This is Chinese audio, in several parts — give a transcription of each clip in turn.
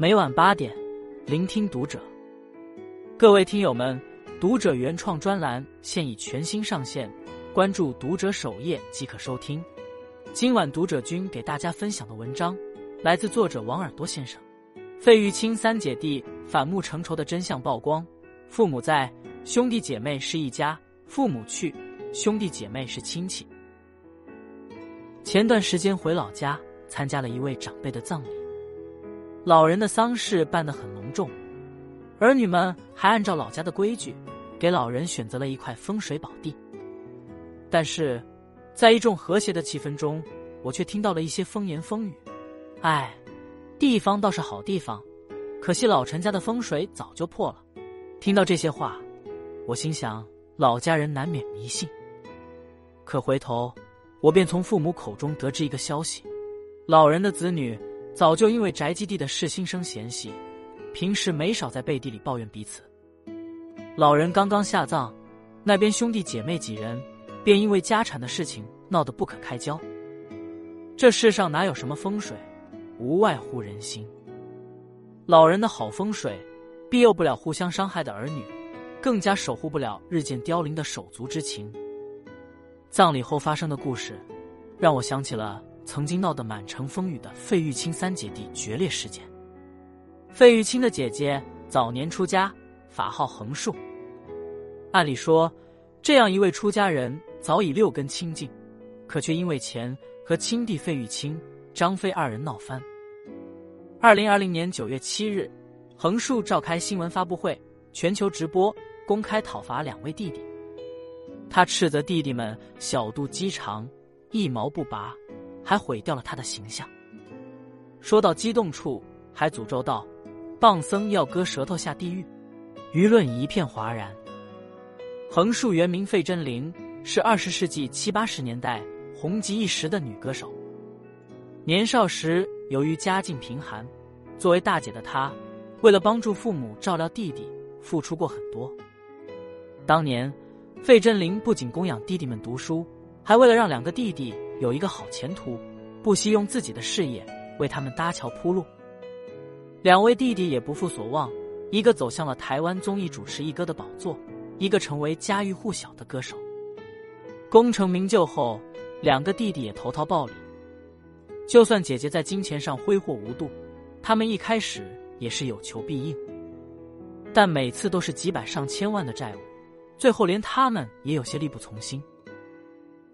每晚八点，聆听读者。各位听友们，读者原创专栏现已全新上线，关注读者首页即可收听。今晚读者君给大家分享的文章来自作者王耳朵先生。费玉清三姐弟反目成仇的真相曝光：父母在，兄弟姐妹是一家；父母去，兄弟姐妹是亲戚。前段时间回老家参加了一位长辈的葬礼。老人的丧事办得很隆重，儿女们还按照老家的规矩，给老人选择了一块风水宝地。但是，在一众和谐的气氛中，我却听到了一些风言风语。哎，地方倒是好地方，可惜老陈家的风水早就破了。听到这些话，我心想，老家人难免迷信。可回头，我便从父母口中得知一个消息：老人的子女。早就因为宅基地的事心生嫌隙，平时没少在背地里抱怨彼此。老人刚刚下葬，那边兄弟姐妹几人便因为家产的事情闹得不可开交。这世上哪有什么风水，无外乎人心。老人的好风水，庇佑不了互相伤害的儿女，更加守护不了日渐凋零的手足之情。葬礼后发生的故事，让我想起了。曾经闹得满城风雨的费玉清三姐弟决裂事件。费玉清的姐姐早年出家，法号横竖。按理说，这样一位出家人早已六根清净，可却因为钱和亲弟费玉清、张飞二人闹翻。二零二零年九月七日，横竖召开新闻发布会，全球直播公开讨伐两位弟弟。他斥责弟弟们小肚鸡肠，一毛不拔。还毁掉了他的形象。说到激动处，还诅咒道：“棒僧要割舌头下地狱。”舆论一片哗然。横竖原名费贞玲，是二十世纪七八十年代红极一时的女歌手。年少时由于家境贫寒，作为大姐的她，为了帮助父母照料弟弟，付出过很多。当年，费贞玲不仅供养弟弟们读书，还为了让两个弟弟。有一个好前途，不惜用自己的事业为他们搭桥铺路。两位弟弟也不负所望，一个走向了台湾综艺主持一哥的宝座，一个成为家喻户晓的歌手。功成名就后，两个弟弟也投桃报李。就算姐姐在金钱上挥霍无度，他们一开始也是有求必应，但每次都是几百上千万的债务，最后连他们也有些力不从心。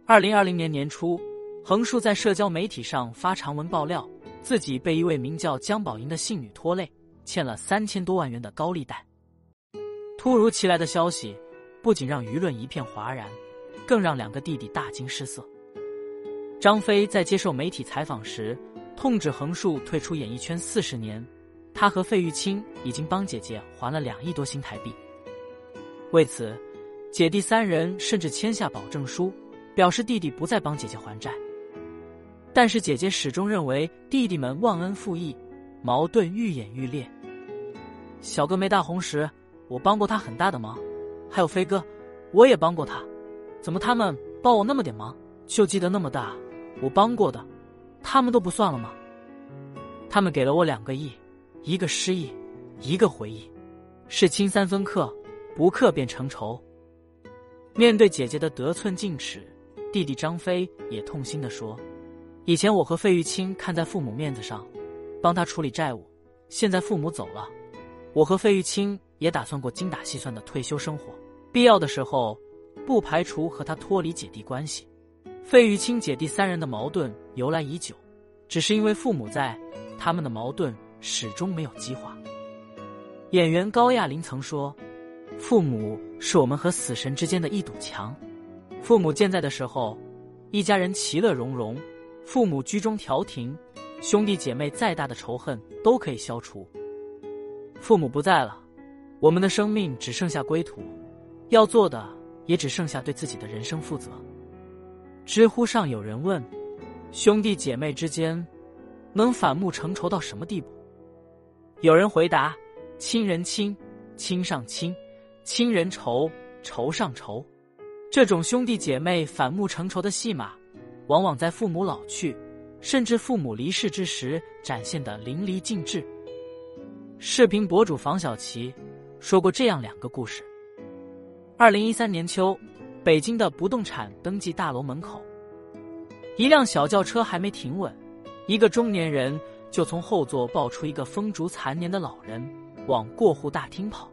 二零二零年年初。横竖在社交媒体上发长文爆料，自己被一位名叫江宝莹的信女拖累，欠了三千多万元的高利贷。突如其来的消息，不仅让舆论一片哗然，更让两个弟弟大惊失色。张飞在接受媒体采访时，痛斥横竖退出演艺圈四十年，他和费玉清已经帮姐姐还了两亿多新台币。为此，姐弟三人甚至签下保证书，表示弟弟不再帮姐姐还债。但是姐姐始终认为弟弟们忘恩负义，矛盾愈演愈烈。小哥没大红时，我帮过他很大的忙；还有飞哥，我也帮过他。怎么他们帮我那么点忙，就记得那么大？我帮过的，他们都不算了吗？他们给了我两个亿，一个失忆，一个回忆，是亲三分克，不克便成仇。面对姐姐的得寸进尺，弟弟张飞也痛心的说。以前我和费玉清看在父母面子上，帮他处理债务。现在父母走了，我和费玉清也打算过精打细算的退休生活。必要的时候，不排除和他脱离姐弟关系。费玉清姐弟三人的矛盾由来已久，只是因为父母在，他们的矛盾始终没有激化。演员高亚麟曾说：“父母是我们和死神之间的一堵墙。父母健在的时候，一家人其乐融融。”父母居中调停，兄弟姐妹再大的仇恨都可以消除。父母不在了，我们的生命只剩下归途，要做的也只剩下对自己的人生负责。知乎上有人问：兄弟姐妹之间能反目成仇到什么地步？有人回答：亲人亲，亲上亲；亲人仇，仇上仇。这种兄弟姐妹反目成仇的戏码。往往在父母老去，甚至父母离世之时展现的淋漓尽致。视频博主房小琪说过这样两个故事：二零一三年秋，北京的不动产登记大楼门口，一辆小轿车还没停稳，一个中年人就从后座抱出一个风烛残年的老人，往过户大厅跑。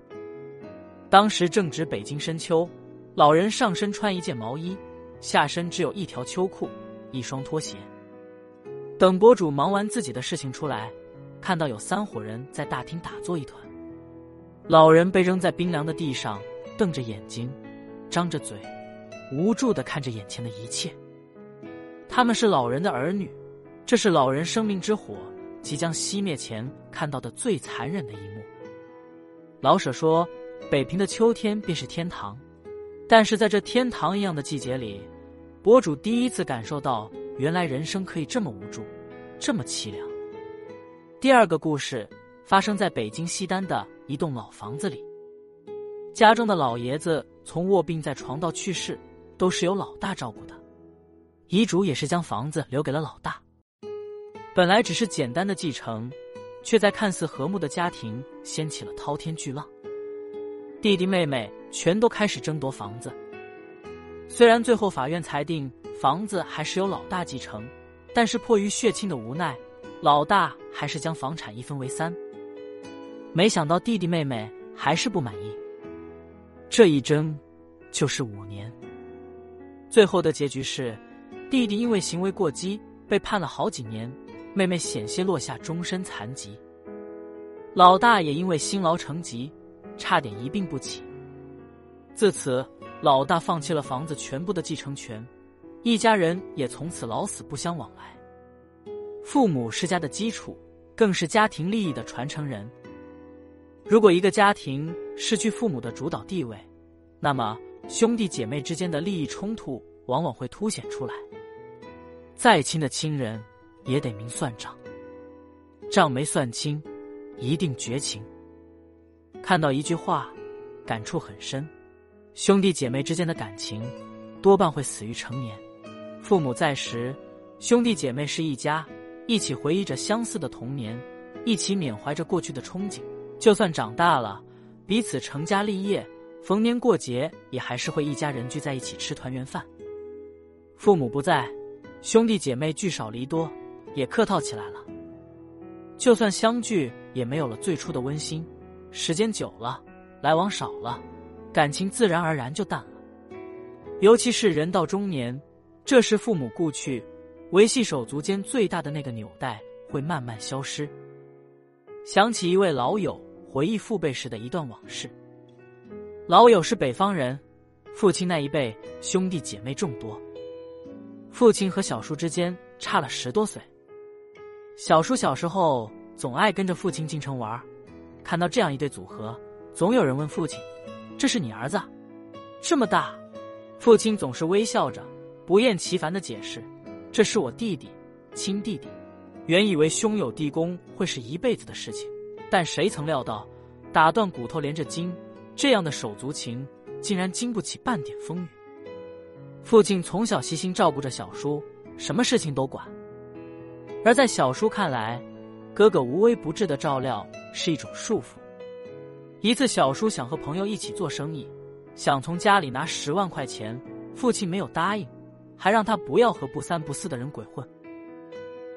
当时正值北京深秋，老人上身穿一件毛衣，下身只有一条秋裤、一双拖鞋。等博主忙完自己的事情出来。看到有三伙人在大厅打坐一团，老人被扔在冰凉的地上，瞪着眼睛，张着嘴，无助的看着眼前的一切。他们是老人的儿女，这是老人生命之火即将熄灭前看到的最残忍的一幕。老舍说：“北平的秋天便是天堂，但是在这天堂一样的季节里，博主第一次感受到，原来人生可以这么无助，这么凄凉。”第二个故事发生在北京西单的一栋老房子里。家中的老爷子从卧病在床到去世，都是由老大照顾的。遗嘱也是将房子留给了老大。本来只是简单的继承，却在看似和睦的家庭掀起了滔天巨浪。弟弟妹妹全都开始争夺房子。虽然最后法院裁定房子还是由老大继承，但是迫于血亲的无奈。老大还是将房产一分为三，没想到弟弟妹妹还是不满意。这一争就是五年。最后的结局是，弟弟因为行为过激被判了好几年，妹妹险些落下终身残疾。老大也因为辛劳成疾，差点一病不起。自此，老大放弃了房子全部的继承权，一家人也从此老死不相往来。父母是家的基础，更是家庭利益的传承人。如果一个家庭失去父母的主导地位，那么兄弟姐妹之间的利益冲突往往会凸显出来。再亲的亲人也得明算账，账没算清，一定绝情。看到一句话，感触很深：兄弟姐妹之间的感情，多半会死于成年。父母在时，兄弟姐妹是一家。一起回忆着相似的童年，一起缅怀着过去的憧憬。就算长大了，彼此成家立业，逢年过节也还是会一家人聚在一起吃团圆饭。父母不在，兄弟姐妹聚少离多，也客套起来了。就算相聚，也没有了最初的温馨。时间久了，来往少了，感情自然而然就淡了。尤其是人到中年，这时父母故去。维系手足间最大的那个纽带会慢慢消失。想起一位老友回忆父辈时的一段往事。老友是北方人，父亲那一辈兄弟姐妹众多，父亲和小叔之间差了十多岁。小叔小时候总爱跟着父亲进城玩，看到这样一对组合，总有人问父亲：“这是你儿子？这么大？”父亲总是微笑着，不厌其烦的解释。这是我弟弟，亲弟弟。原以为兄友弟恭会是一辈子的事情，但谁曾料到，打断骨头连着筋，这样的手足情竟然经不起半点风雨。父亲从小悉心照顾着小叔，什么事情都管。而在小叔看来，哥哥无微不至的照料是一种束缚。一次，小叔想和朋友一起做生意，想从家里拿十万块钱，父亲没有答应。还让他不要和不三不四的人鬼混，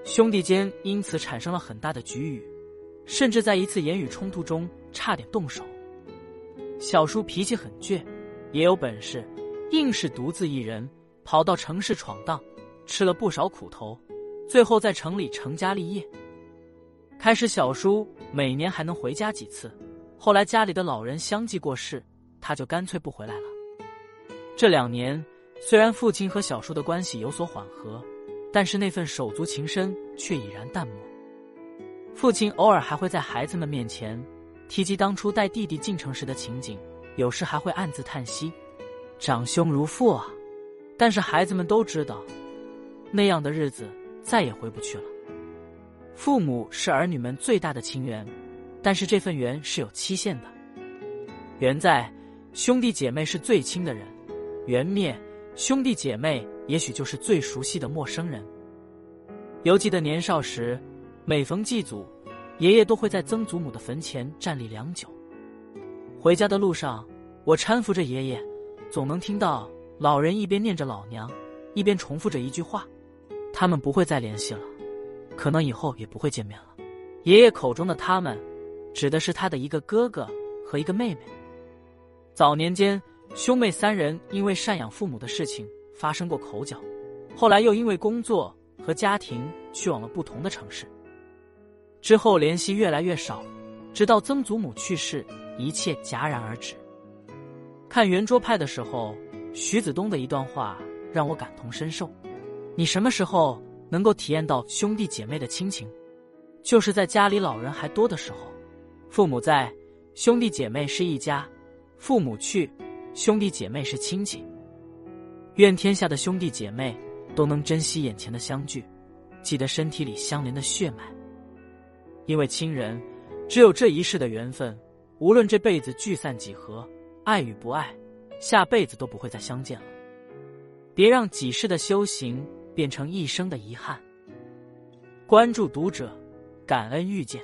兄弟间因此产生了很大的局域，甚至在一次言语冲突中差点动手。小叔脾气很倔，也有本事，硬是独自一人跑到城市闯荡，吃了不少苦头，最后在城里成家立业。开始小叔每年还能回家几次，后来家里的老人相继过世，他就干脆不回来了。这两年。虽然父亲和小叔的关系有所缓和，但是那份手足情深却已然淡漠。父亲偶尔还会在孩子们面前提及当初带弟弟进城时的情景，有时还会暗自叹息：“长兄如父啊！”但是孩子们都知道，那样的日子再也回不去了。父母是儿女们最大的亲缘，但是这份缘是有期限的。缘在，兄弟姐妹是最亲的人；缘灭。兄弟姐妹也许就是最熟悉的陌生人。犹记得年少时，每逢祭祖，爷爷都会在曾祖母的坟前站立良久。回家的路上，我搀扶着爷爷，总能听到老人一边念着老娘，一边重复着一句话：“他们不会再联系了，可能以后也不会见面了。”爷爷口中的“他们”，指的是他的一个哥哥和一个妹妹。早年间，兄妹三人因为赡养父母的事情发生过口角，后来又因为工作和家庭去往了不同的城市。之后联系越来越少，直到曾祖母去世，一切戛然而止。看圆桌派的时候，徐子东的一段话让我感同身受：你什么时候能够体验到兄弟姐妹的亲情？就是在家里老人还多的时候，父母在，兄弟姐妹是一家；父母去，兄弟姐妹是亲戚。愿天下的兄弟姐妹都能珍惜眼前的相聚，记得身体里相连的血脉。因为亲人，只有这一世的缘分，无论这辈子聚散几何，爱与不爱，下辈子都不会再相见了。别让几世的修行变成一生的遗憾。关注读者，感恩遇见。